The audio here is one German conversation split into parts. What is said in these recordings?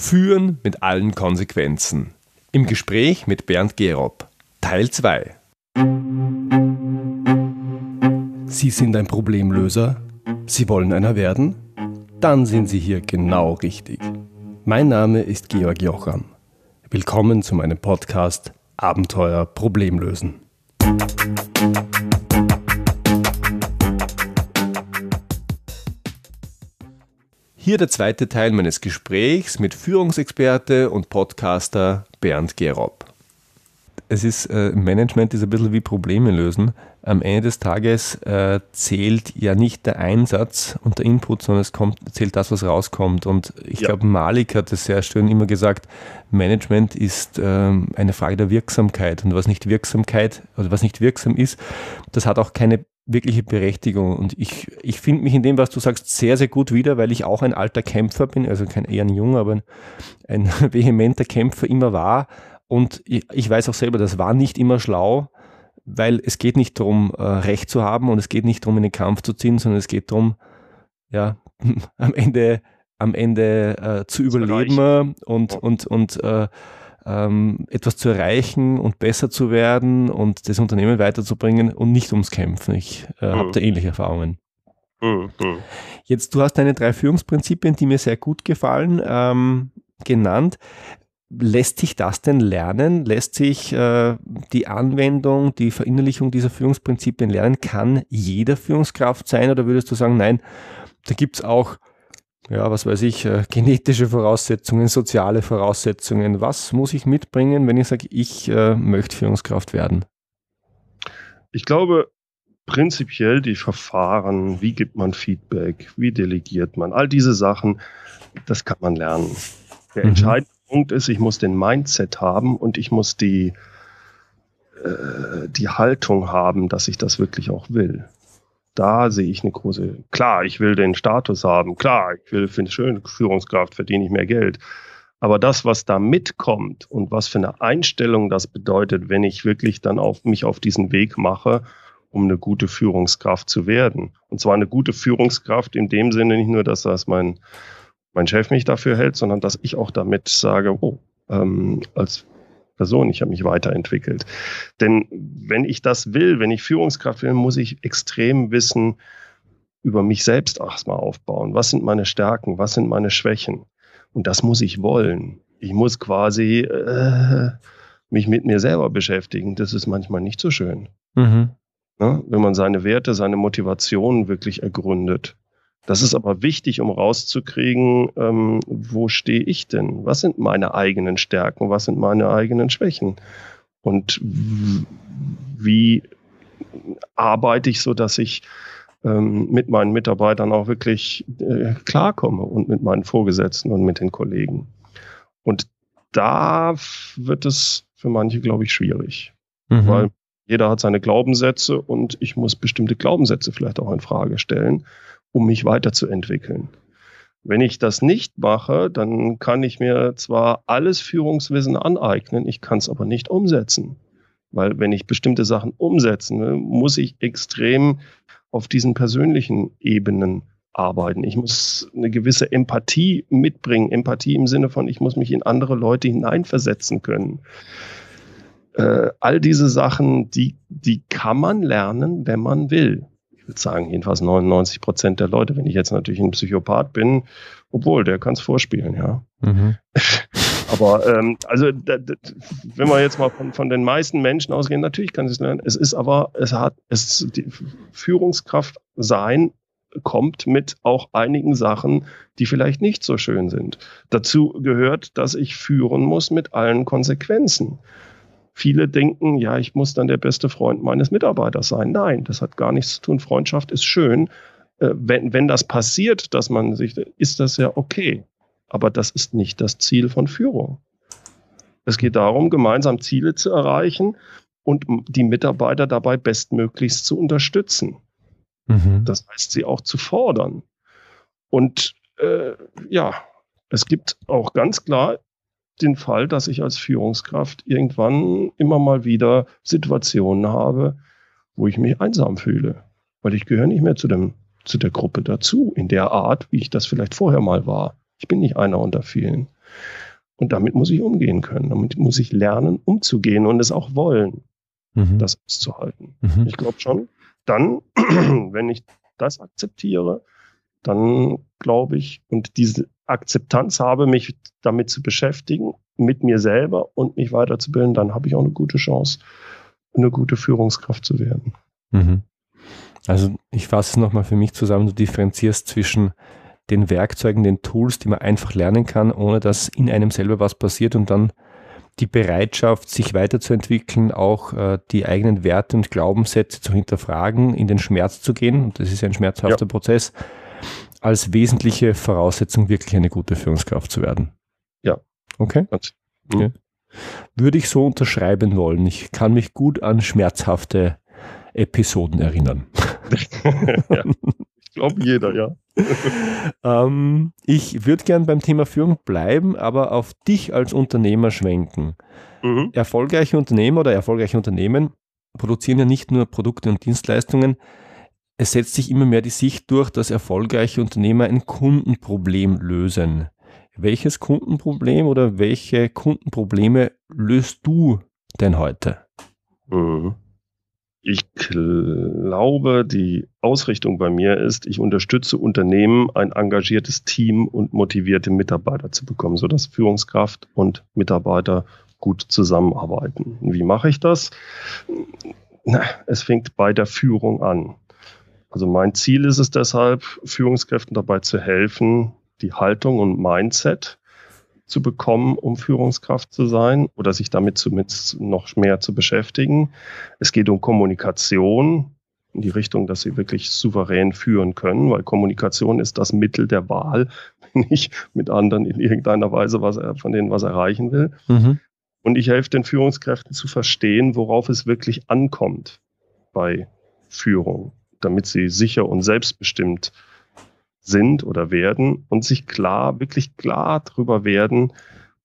Führen mit allen Konsequenzen. Im Gespräch mit Bernd Gerob. Teil 2. Sie sind ein Problemlöser? Sie wollen einer werden? Dann sind Sie hier genau richtig. Mein Name ist Georg Jocham. Willkommen zu meinem Podcast Abenteuer Problemlösen. Hier der zweite Teil meines Gesprächs mit Führungsexperte und Podcaster Bernd Gerob. Es ist, äh, Management ist ein bisschen wie Probleme lösen. Am Ende des Tages äh, zählt ja nicht der Einsatz und der Input, sondern es kommt, zählt das, was rauskommt. Und ich ja. glaube, Malik hat es sehr schön immer gesagt, Management ist ähm, eine Frage der Wirksamkeit. Und was nicht Wirksamkeit, also was nicht wirksam ist, das hat auch keine wirkliche Berechtigung. Und ich, ich finde mich in dem, was du sagst, sehr, sehr gut wieder, weil ich auch ein alter Kämpfer bin, also kein eher ein junger, aber ein, ein vehementer Kämpfer immer war. Und ich, ich weiß auch selber, das war nicht immer schlau, weil es geht nicht darum, äh, Recht zu haben und es geht nicht darum, in den Kampf zu ziehen, sondern es geht darum, ja, am Ende, am Ende äh, zu überleben und, und, und äh, ähm, etwas zu erreichen und besser zu werden und das Unternehmen weiterzubringen und nicht ums Kämpfen. Ich äh, mhm. habe da ähnliche Erfahrungen. Mhm. Jetzt, du hast deine drei Führungsprinzipien, die mir sehr gut gefallen, ähm, genannt. Lässt sich das denn lernen? Lässt sich äh, die Anwendung, die Verinnerlichung dieser Führungsprinzipien lernen? Kann jeder Führungskraft sein oder würdest du sagen, nein, da gibt es auch ja, was weiß ich, äh, genetische Voraussetzungen, soziale Voraussetzungen. Was muss ich mitbringen, wenn ich sage, ich äh, möchte Führungskraft werden? Ich glaube, prinzipiell die Verfahren, wie gibt man Feedback, wie delegiert man, all diese Sachen, das kann man lernen. Der mhm. entscheidende Punkt ist, ich muss den Mindset haben und ich muss die, äh, die Haltung haben, dass ich das wirklich auch will da sehe ich eine große, klar, ich will den Status haben, klar, ich will, finde schön, Führungskraft, verdiene ich mehr Geld. Aber das, was da mitkommt und was für eine Einstellung das bedeutet, wenn ich wirklich dann auf mich auf diesen Weg mache, um eine gute Führungskraft zu werden. Und zwar eine gute Führungskraft in dem Sinne nicht nur, dass das mein, mein Chef mich dafür hält, sondern dass ich auch damit sage, oh, ähm, als Person, ich habe mich weiterentwickelt. Denn wenn ich das will, wenn ich Führungskraft will, muss ich extrem wissen, über mich selbst erstmal aufbauen. Was sind meine Stärken? Was sind meine Schwächen? Und das muss ich wollen. Ich muss quasi äh, mich mit mir selber beschäftigen. Das ist manchmal nicht so schön. Mhm. Ne? Wenn man seine Werte, seine Motivationen wirklich ergründet. Das ist aber wichtig, um rauszukriegen, ähm, wo stehe ich denn? Was sind meine eigenen Stärken? Was sind meine eigenen Schwächen? Und wie arbeite ich so, dass ich ähm, mit meinen Mitarbeitern auch wirklich äh, klarkomme und mit meinen Vorgesetzten und mit den Kollegen? Und da wird es für manche, glaube ich, schwierig. Mhm. Weil jeder hat seine Glaubenssätze und ich muss bestimmte Glaubenssätze vielleicht auch in Frage stellen um mich weiterzuentwickeln. Wenn ich das nicht mache, dann kann ich mir zwar alles Führungswissen aneignen, ich kann es aber nicht umsetzen. Weil wenn ich bestimmte Sachen umsetzen will, muss ich extrem auf diesen persönlichen Ebenen arbeiten. Ich muss eine gewisse Empathie mitbringen. Empathie im Sinne von, ich muss mich in andere Leute hineinversetzen können. Äh, all diese Sachen, die, die kann man lernen, wenn man will sagen, jedenfalls 99 Prozent der Leute. Wenn ich jetzt natürlich ein Psychopath bin, obwohl, der kann es vorspielen, ja. Mhm. aber ähm, also da, da, wenn wir jetzt mal von, von den meisten Menschen ausgehen, natürlich kann es lernen. Es ist aber, es hat, es die Führungskraft sein kommt mit auch einigen Sachen, die vielleicht nicht so schön sind. Dazu gehört, dass ich führen muss mit allen Konsequenzen. Viele denken, ja, ich muss dann der beste Freund meines Mitarbeiters sein. Nein, das hat gar nichts zu tun. Freundschaft ist schön. Äh, wenn, wenn das passiert, dass man sich, ist das ja okay. Aber das ist nicht das Ziel von Führung. Es geht darum, gemeinsam Ziele zu erreichen und die Mitarbeiter dabei bestmöglichst zu unterstützen. Mhm. Das heißt, sie auch zu fordern. Und äh, ja, es gibt auch ganz klar den Fall, dass ich als Führungskraft irgendwann immer mal wieder Situationen habe, wo ich mich einsam fühle, weil ich gehöre nicht mehr zu dem zu der Gruppe dazu in der Art, wie ich das vielleicht vorher mal war. Ich bin nicht einer unter vielen. Und damit muss ich umgehen können. Damit muss ich lernen, umzugehen und es auch wollen, mhm. das auszuhalten. Mhm. Ich glaube schon, dann, wenn ich das akzeptiere, dann glaube ich, und diese Akzeptanz habe, mich damit zu beschäftigen, mit mir selber und mich weiterzubilden, dann habe ich auch eine gute Chance, eine gute Führungskraft zu werden. Mhm. Also ich fasse es nochmal für mich zusammen, du differenzierst zwischen den Werkzeugen, den Tools, die man einfach lernen kann, ohne dass in einem selber was passiert und dann die Bereitschaft, sich weiterzuentwickeln, auch äh, die eigenen Werte und Glaubenssätze zu hinterfragen, in den Schmerz zu gehen, und das ist ein schmerzhafter ja. Prozess, als wesentliche Voraussetzung, wirklich eine gute Führungskraft zu werden. Ja. Okay. okay. Mhm. Würde ich so unterschreiben wollen. Ich kann mich gut an schmerzhafte Episoden erinnern. ja, ich glaube jeder, ja. ähm, ich würde gern beim Thema Führung bleiben, aber auf dich als Unternehmer schwenken. Mhm. Erfolgreiche Unternehmer oder erfolgreiche Unternehmen produzieren ja nicht nur Produkte und Dienstleistungen. Es setzt sich immer mehr die Sicht durch, dass erfolgreiche Unternehmer ein Kundenproblem lösen. Welches Kundenproblem oder welche Kundenprobleme löst du denn heute? Mhm. Ich glaube, die Ausrichtung bei mir ist, ich unterstütze Unternehmen, ein engagiertes Team und motivierte Mitarbeiter zu bekommen, sodass Führungskraft und Mitarbeiter gut zusammenarbeiten. Wie mache ich das? Na, es fängt bei der Führung an. Also mein Ziel ist es deshalb, Führungskräften dabei zu helfen, die Haltung und Mindset zu bekommen, um Führungskraft zu sein oder sich damit zumindest noch mehr zu beschäftigen. Es geht um Kommunikation in die Richtung, dass sie wirklich souverän führen können, weil Kommunikation ist das Mittel der Wahl, wenn ich mit anderen in irgendeiner Weise was, von denen was erreichen will. Mhm. Und ich helfe den Führungskräften zu verstehen, worauf es wirklich ankommt bei Führung, damit sie sicher und selbstbestimmt sind oder werden und sich klar, wirklich klar darüber werden,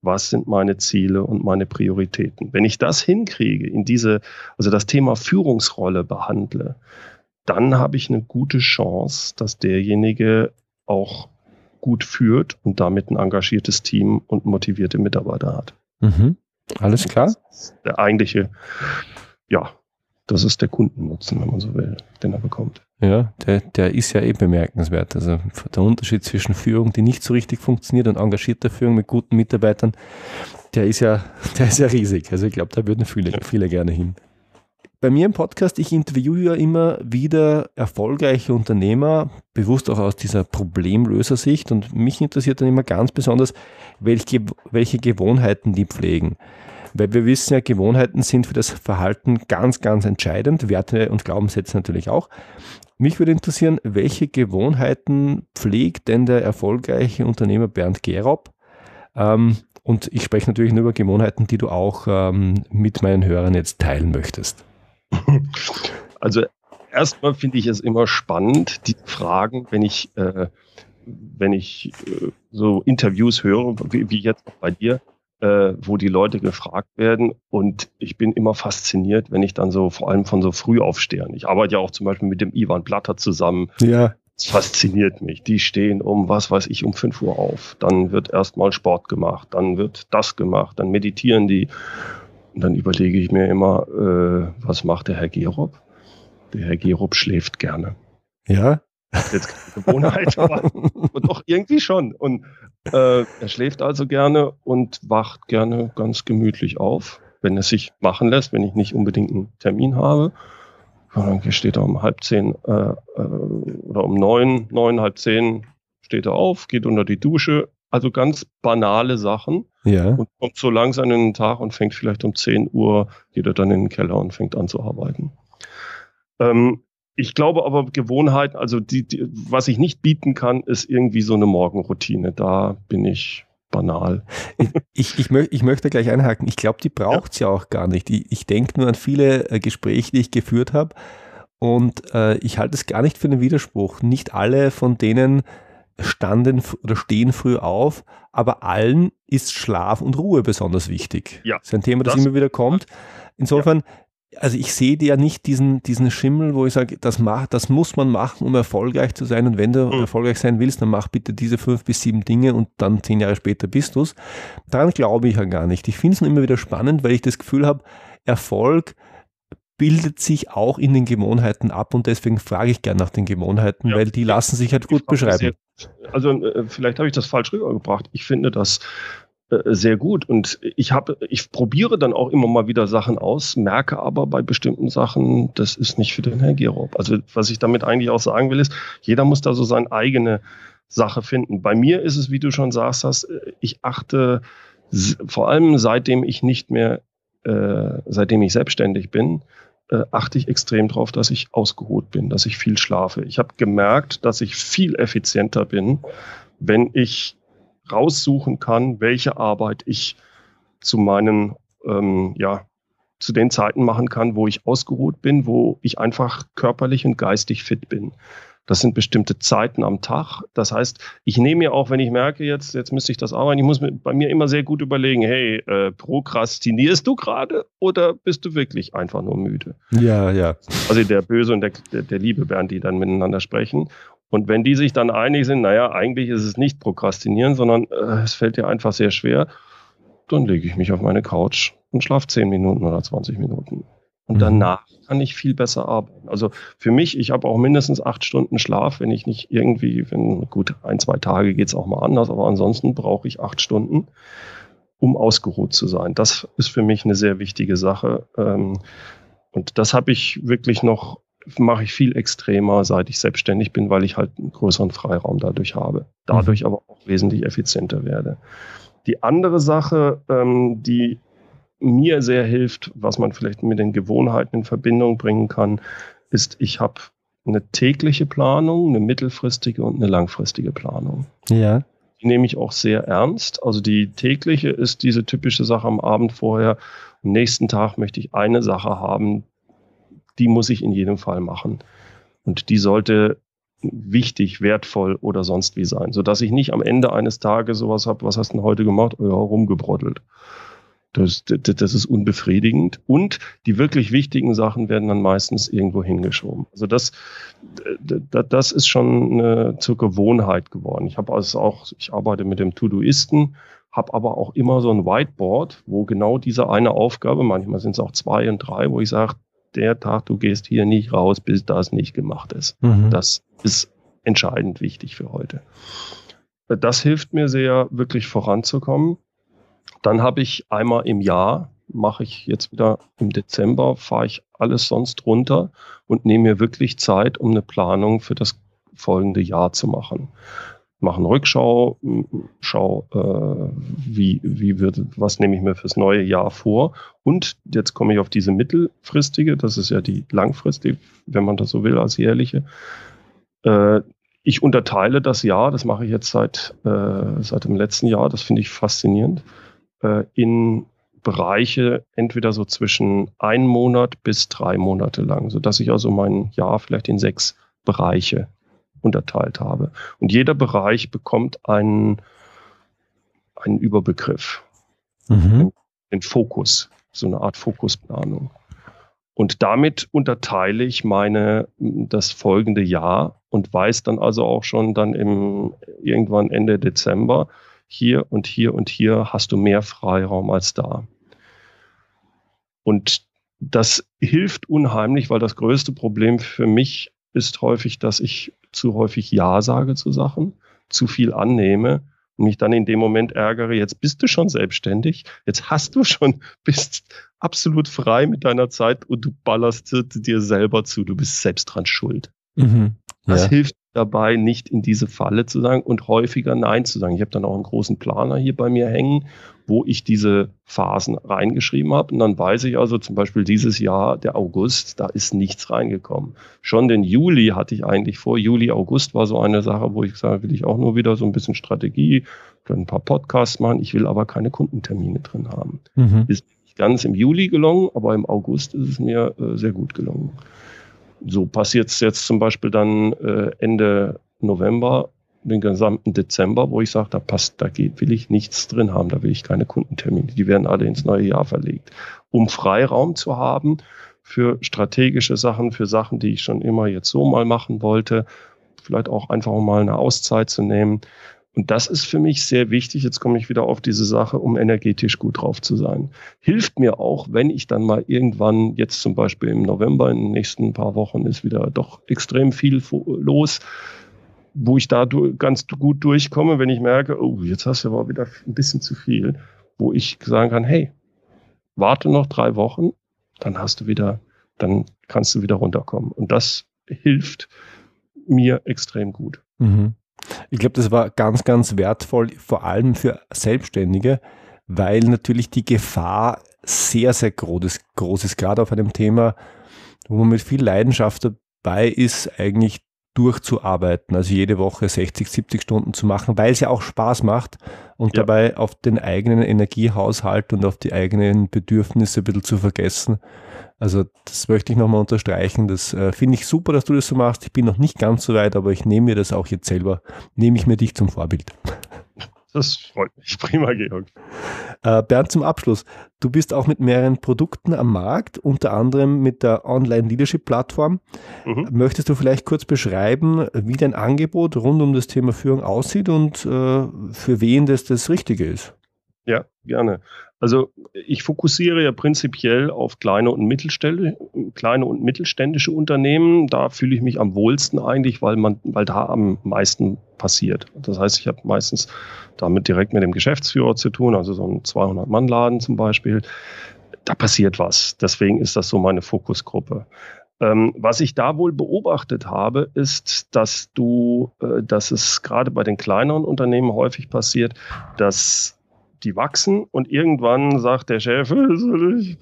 was sind meine Ziele und meine Prioritäten. Wenn ich das hinkriege, in diese, also das Thema Führungsrolle behandle, dann habe ich eine gute Chance, dass derjenige auch gut führt und damit ein engagiertes Team und motivierte Mitarbeiter hat. Mhm. Alles klar. Der eigentliche, ja, das ist der Kundennutzen, wenn man so will, den er bekommt. Ja, der, der ist ja eh bemerkenswert. Also der Unterschied zwischen Führung, die nicht so richtig funktioniert und engagierter Führung mit guten Mitarbeitern, der ist ja, der ist ja riesig. Also ich glaube, da würden viele, viele gerne hin. Bei mir im Podcast, ich interviewe ja immer wieder erfolgreiche Unternehmer, bewusst auch aus dieser Problemlösersicht. Und mich interessiert dann immer ganz besonders, welche, welche Gewohnheiten die pflegen. Weil wir wissen ja, Gewohnheiten sind für das Verhalten ganz, ganz entscheidend. Werte und Glaubenssätze natürlich auch. Mich würde interessieren, welche Gewohnheiten pflegt denn der erfolgreiche Unternehmer Bernd Gerob? Ähm, und ich spreche natürlich nur über Gewohnheiten, die du auch ähm, mit meinen Hörern jetzt teilen möchtest. Also erstmal finde ich es immer spannend, die Fragen, wenn ich, äh, wenn ich äh, so Interviews höre, wie, wie jetzt bei dir, äh, wo die Leute gefragt werden. Und ich bin immer fasziniert, wenn ich dann so, vor allem von so Frühaufstehern. Ich arbeite ja auch zum Beispiel mit dem Ivan Blatter zusammen. Ja. Das fasziniert mich. Die stehen um, was weiß ich, um 5 Uhr auf. Dann wird erstmal Sport gemacht, dann wird das gemacht, dann meditieren die. Und dann überlege ich mir immer, äh, was macht der Herr Gerob? Der Herr Gerob schläft gerne. Ja. Jetzt keine Gewohnheit, aber doch irgendwie schon. Und äh, er schläft also gerne und wacht gerne ganz gemütlich auf, wenn es sich machen lässt, wenn ich nicht unbedingt einen Termin habe. dann steht er um halb zehn äh, äh, oder um neun, neun, halb zehn steht er auf, geht unter die Dusche. Also ganz banale Sachen. Ja. Und kommt so langsam in den Tag und fängt vielleicht um 10 Uhr, geht er dann in den Keller und fängt an zu arbeiten. Ähm, ich glaube aber Gewohnheiten, also die, die, was ich nicht bieten kann, ist irgendwie so eine Morgenroutine. Da bin ich banal. Ich, ich, möcht, ich möchte gleich einhaken. Ich glaube, die braucht es ja. ja. auch gar nicht. Ich, ich denke nur an viele äh, Gespräche, die ich geführt habe. Und äh, ich halte es gar nicht für einen Widerspruch. Nicht alle von denen standen oder stehen früh auf, aber allen ist Schlaf und Ruhe besonders wichtig. Ja, das ist ein Thema, das, das immer wieder kommt. Insofern, ja also ich sehe dir ja nicht diesen, diesen Schimmel, wo ich sage, das, mach, das muss man machen, um erfolgreich zu sein. Und wenn du mhm. erfolgreich sein willst, dann mach bitte diese fünf bis sieben Dinge und dann zehn Jahre später bist du es. Daran glaube ich ja gar nicht. Ich finde es nur immer wieder spannend, weil ich das Gefühl habe, Erfolg bildet sich auch in den Gewohnheiten ab und deswegen frage ich gerne nach den Gewohnheiten, ja. weil die lassen sich halt gut beschreiben. Also äh, vielleicht habe ich das falsch rübergebracht. Ich finde, dass sehr gut. Und ich habe, ich probiere dann auch immer mal wieder Sachen aus, merke aber bei bestimmten Sachen, das ist nicht für den Herr Gerob. Also was ich damit eigentlich auch sagen will, ist, jeder muss da so seine eigene Sache finden. Bei mir ist es, wie du schon sagst, hast, ich achte vor allem seitdem ich nicht mehr, äh, seitdem ich selbstständig bin, äh, achte ich extrem darauf, dass ich ausgeruht bin, dass ich viel schlafe. Ich habe gemerkt, dass ich viel effizienter bin, wenn ich raussuchen kann, welche Arbeit ich zu meinen, ähm, ja, zu den Zeiten machen kann, wo ich ausgeruht bin, wo ich einfach körperlich und geistig fit bin. Das sind bestimmte Zeiten am Tag. Das heißt, ich nehme mir auch, wenn ich merke, jetzt, jetzt müsste ich das arbeiten, ich muss mir, bei mir immer sehr gut überlegen, hey, äh, prokrastinierst du gerade oder bist du wirklich einfach nur müde? Ja, ja. Also der Böse und der, der, der liebe Bernd, die dann miteinander sprechen. Und wenn die sich dann einig sind, naja, eigentlich ist es nicht Prokrastinieren, sondern äh, es fällt dir einfach sehr schwer, dann lege ich mich auf meine Couch und schlafe 10 Minuten oder 20 Minuten. Und mhm. danach kann ich viel besser arbeiten. Also für mich, ich habe auch mindestens acht Stunden Schlaf, wenn ich nicht irgendwie, wenn gut, ein, zwei Tage geht's auch mal anders, aber ansonsten brauche ich acht Stunden, um ausgeruht zu sein. Das ist für mich eine sehr wichtige Sache. Ähm, und das habe ich wirklich noch mache ich viel extremer, seit ich selbstständig bin, weil ich halt einen größeren Freiraum dadurch habe. Dadurch mhm. aber auch wesentlich effizienter werde. Die andere Sache, ähm, die mir sehr hilft, was man vielleicht mit den Gewohnheiten in Verbindung bringen kann, ist, ich habe eine tägliche Planung, eine mittelfristige und eine langfristige Planung. Ja. Die nehme ich auch sehr ernst. Also die tägliche ist diese typische Sache am Abend vorher. Am nächsten Tag möchte ich eine Sache haben, die muss ich in jedem Fall machen. Und die sollte wichtig, wertvoll oder sonst wie sein, sodass ich nicht am Ende eines Tages sowas habe, was hast du denn heute gemacht? Ja, rumgebrottelt. Das, das, das ist unbefriedigend. Und die wirklich wichtigen Sachen werden dann meistens irgendwo hingeschoben. Also das, das ist schon eine, zur Gewohnheit geworden. Ich habe also auch, ich arbeite mit dem Todoisten, habe aber auch immer so ein Whiteboard, wo genau diese eine Aufgabe, manchmal sind es auch zwei und drei, wo ich sage, der Tag, du gehst hier nicht raus, bis das nicht gemacht ist. Mhm. Das ist entscheidend wichtig für heute. Das hilft mir sehr, wirklich voranzukommen. Dann habe ich einmal im Jahr, mache ich jetzt wieder im Dezember, fahre ich alles sonst runter und nehme mir wirklich Zeit, um eine Planung für das folgende Jahr zu machen mache eine Rückschau, schau, äh, wie, wie wird, was nehme ich mir fürs neue Jahr vor. Und jetzt komme ich auf diese mittelfristige, das ist ja die langfristige, wenn man das so will, als jährliche. Äh, ich unterteile das Jahr, das mache ich jetzt seit, äh, seit dem letzten Jahr, das finde ich faszinierend, äh, in Bereiche entweder so zwischen ein Monat bis drei Monate lang, sodass ich also mein Jahr vielleicht in sechs Bereiche unterteilt habe. Und jeder Bereich bekommt einen, einen Überbegriff, mhm. den Fokus, so eine Art Fokusplanung. Und damit unterteile ich meine, das folgende Jahr und weiß dann also auch schon dann im, irgendwann Ende Dezember, hier und hier und hier hast du mehr Freiraum als da. Und das hilft unheimlich, weil das größte Problem für mich ist häufig, dass ich zu häufig Ja sage zu Sachen, zu viel annehme und mich dann in dem Moment ärgere, jetzt bist du schon selbstständig, jetzt hast du schon, bist absolut frei mit deiner Zeit und du ballerst dir selber zu, du bist selbst dran schuld. Mhm. Das ja. hilft dabei, nicht in diese Falle zu sagen und häufiger Nein zu sagen. Ich habe dann auch einen großen Planer hier bei mir hängen, wo ich diese Phasen reingeschrieben habe. Und dann weiß ich also zum Beispiel dieses Jahr, der August, da ist nichts reingekommen. Schon den Juli hatte ich eigentlich vor. Juli, August war so eine Sache, wo ich gesagt will ich auch nur wieder so ein bisschen Strategie, ein paar Podcasts machen. Ich will aber keine Kundentermine drin haben. Mhm. Ist nicht ganz im Juli gelungen, aber im August ist es mir äh, sehr gut gelungen so passiert es jetzt zum Beispiel dann äh, Ende November, den gesamten Dezember, wo ich sage, da passt, da geht, will ich nichts drin haben, da will ich keine Kundentermine. Die werden alle ins neue Jahr verlegt. Um Freiraum zu haben für strategische Sachen, für Sachen, die ich schon immer jetzt so mal machen wollte. Vielleicht auch einfach mal eine Auszeit zu nehmen. Und das ist für mich sehr wichtig. Jetzt komme ich wieder auf diese Sache, um energetisch gut drauf zu sein. Hilft mir auch, wenn ich dann mal irgendwann, jetzt zum Beispiel im November, in den nächsten paar Wochen ist wieder doch extrem viel los, wo ich da ganz gut durchkomme, wenn ich merke, oh, jetzt hast du aber wieder ein bisschen zu viel, wo ich sagen kann, hey, warte noch drei Wochen, dann hast du wieder, dann kannst du wieder runterkommen. Und das hilft mir extrem gut. Mhm. Ich glaube, das war ganz, ganz wertvoll, vor allem für Selbstständige, weil natürlich die Gefahr sehr, sehr groß ist, groß ist, gerade auf einem Thema, wo man mit viel Leidenschaft dabei ist, eigentlich durchzuarbeiten, also jede Woche 60, 70 Stunden zu machen, weil es ja auch Spaß macht und ja. dabei auf den eigenen Energiehaushalt und auf die eigenen Bedürfnisse ein bisschen zu vergessen. Also das möchte ich nochmal unterstreichen. Das äh, finde ich super, dass du das so machst. Ich bin noch nicht ganz so weit, aber ich nehme mir das auch jetzt selber, nehme ich mir dich zum Vorbild. Das freut mich. Prima, Georg. Äh, Bernd, zum Abschluss. Du bist auch mit mehreren Produkten am Markt, unter anderem mit der Online-Leadership-Plattform. Mhm. Möchtest du vielleicht kurz beschreiben, wie dein Angebot rund um das Thema Führung aussieht und äh, für wen das das Richtige ist? Ja, gerne. Also ich fokussiere ja prinzipiell auf kleine und, Mittelständische, kleine und mittelständische Unternehmen. Da fühle ich mich am wohlsten eigentlich, weil man, weil da am meisten passiert. Das heißt, ich habe meistens damit direkt mit dem Geschäftsführer zu tun, also so ein 200-Mann-Laden zum Beispiel. Da passiert was. Deswegen ist das so meine Fokusgruppe. Ähm, was ich da wohl beobachtet habe, ist, dass du, äh, dass es gerade bei den kleineren Unternehmen häufig passiert, dass die wachsen und irgendwann sagt der Chef, ich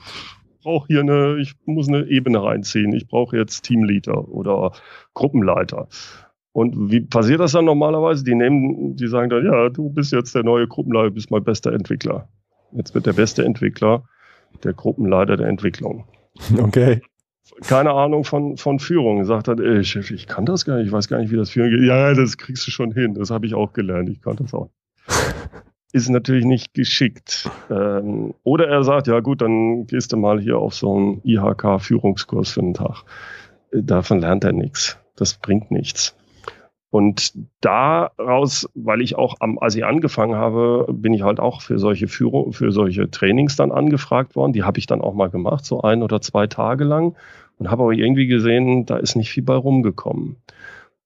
brauche hier eine, ich muss eine Ebene reinziehen, ich brauche jetzt Teamleader oder Gruppenleiter. Und wie passiert das dann normalerweise? Die nehmen, die sagen dann, ja, du bist jetzt der neue Gruppenleiter, bist mein bester Entwickler. Jetzt wird der beste Entwickler der Gruppenleiter der Entwicklung. Okay. Keine Ahnung von, von Führung. Sagt dann, ey, Chef, ich kann das gar nicht, ich weiß gar nicht, wie das Führen geht. Ja, das kriegst du schon hin. Das habe ich auch gelernt. Ich kann das auch. Ist natürlich nicht geschickt. Ähm, oder er sagt, ja gut, dann gehst du mal hier auf so einen IHK-Führungskurs für einen Tag. Äh, davon lernt er nichts. Das bringt nichts. Und daraus, weil ich auch am, als ich angefangen habe, bin ich halt auch für solche Führung, für solche Trainings dann angefragt worden. Die habe ich dann auch mal gemacht, so ein oder zwei Tage lang und habe aber irgendwie gesehen, da ist nicht viel bei rumgekommen.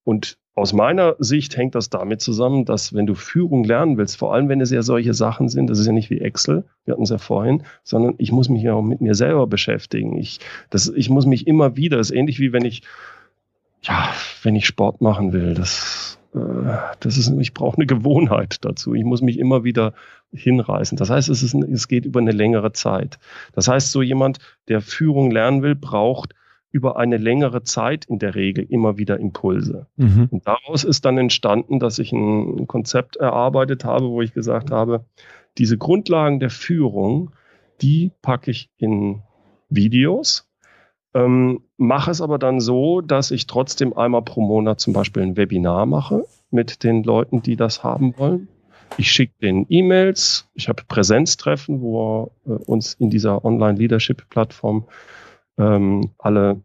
Und aus meiner Sicht hängt das damit zusammen, dass wenn du Führung lernen willst, vor allem wenn es ja solche Sachen sind, das ist ja nicht wie Excel, wir hatten es ja vorhin, sondern ich muss mich ja auch mit mir selber beschäftigen. Ich, das, ich muss mich immer wieder, das ist ähnlich wie wenn ich ja, wenn ich Sport machen will, das, äh, das ist, ich brauche eine Gewohnheit dazu. Ich muss mich immer wieder hinreißen. Das heißt, es, ist, es geht über eine längere Zeit. Das heißt, so jemand, der Führung lernen will, braucht über eine längere Zeit in der Regel immer wieder Impulse. Mhm. Und daraus ist dann entstanden, dass ich ein Konzept erarbeitet habe, wo ich gesagt habe, diese Grundlagen der Führung, die packe ich in Videos, ähm, mache es aber dann so, dass ich trotzdem einmal pro Monat zum Beispiel ein Webinar mache mit den Leuten, die das haben wollen. Ich schicke denen E-Mails, ich habe Präsenztreffen, wo wir äh, uns in dieser Online-Leadership-Plattform ähm, alle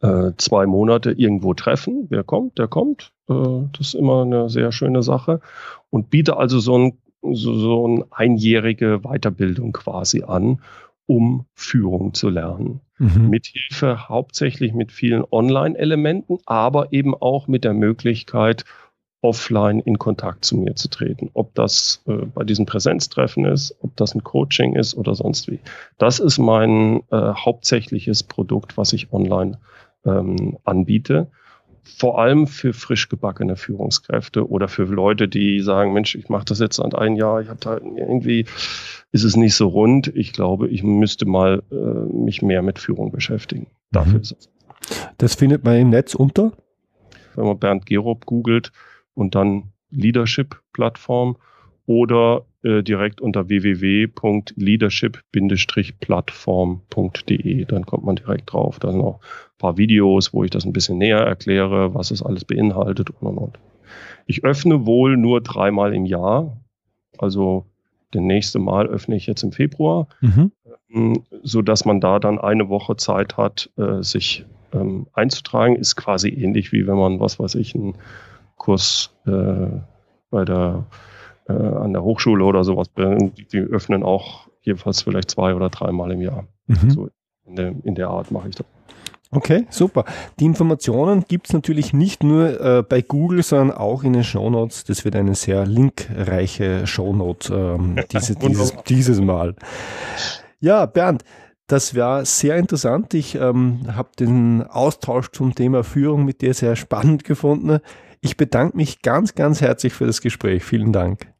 äh, zwei Monate irgendwo treffen. Wer kommt, der kommt. Äh, das ist immer eine sehr schöne Sache. Und biete also so ein so, so eine einjährige Weiterbildung quasi an, um Führung zu lernen. Mhm. Mithilfe hauptsächlich mit vielen Online-Elementen, aber eben auch mit der Möglichkeit, offline in Kontakt zu mir zu treten. Ob das äh, bei diesen Präsenztreffen ist, ob das ein Coaching ist oder sonst wie. Das ist mein äh, hauptsächliches Produkt, was ich online ähm, anbiete vor allem für frisch gebackene Führungskräfte oder für Leute, die sagen, Mensch, ich mache das jetzt seit einem Jahr, ich habe da irgendwie ist es nicht so rund. Ich glaube, ich müsste mal äh, mich mehr mit Führung beschäftigen. Dafür mhm. ist es. Das findet man im Netz unter? Wenn man Bernd Gerob googelt und dann Leadership-Plattform oder äh, direkt unter www.leadership-plattform.de. Dann kommt man direkt drauf. Da sind auch ein paar Videos, wo ich das ein bisschen näher erkläre, was es alles beinhaltet und und und. Ich öffne wohl nur dreimal im Jahr. Also der nächste Mal öffne ich jetzt im Februar, mhm. ähm, so dass man da dann eine Woche Zeit hat, äh, sich ähm, einzutragen. Ist quasi ähnlich wie wenn man, was weiß ich, einen Kurs äh, bei der äh, an der Hochschule oder sowas. Die, die, öffnen auch jedenfalls vielleicht zwei oder dreimal im Jahr. Mhm. So in der, in der Art mache ich das. Okay, super. Die Informationen gibt es natürlich nicht nur äh, bei Google, sondern auch in den Shownotes. Das wird eine sehr linkreiche Shownote ähm, diese, dieses, dieses Mal. Ja, Bernd, das war sehr interessant. Ich ähm, habe den Austausch zum Thema Führung mit dir sehr spannend gefunden. Ich bedanke mich ganz, ganz herzlich für das Gespräch. Vielen Dank.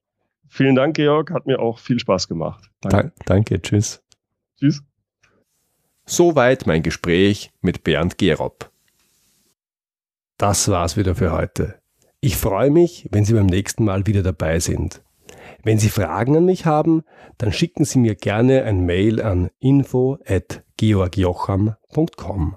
Vielen Dank, Georg. Hat mir auch viel Spaß gemacht. Danke. Da danke. Tschüss. Tschüss. Soweit mein Gespräch mit Bernd Gerob. Das war's wieder für heute. Ich freue mich, wenn Sie beim nächsten Mal wieder dabei sind. Wenn Sie Fragen an mich haben, dann schicken Sie mir gerne ein Mail an info@georgjocham.com.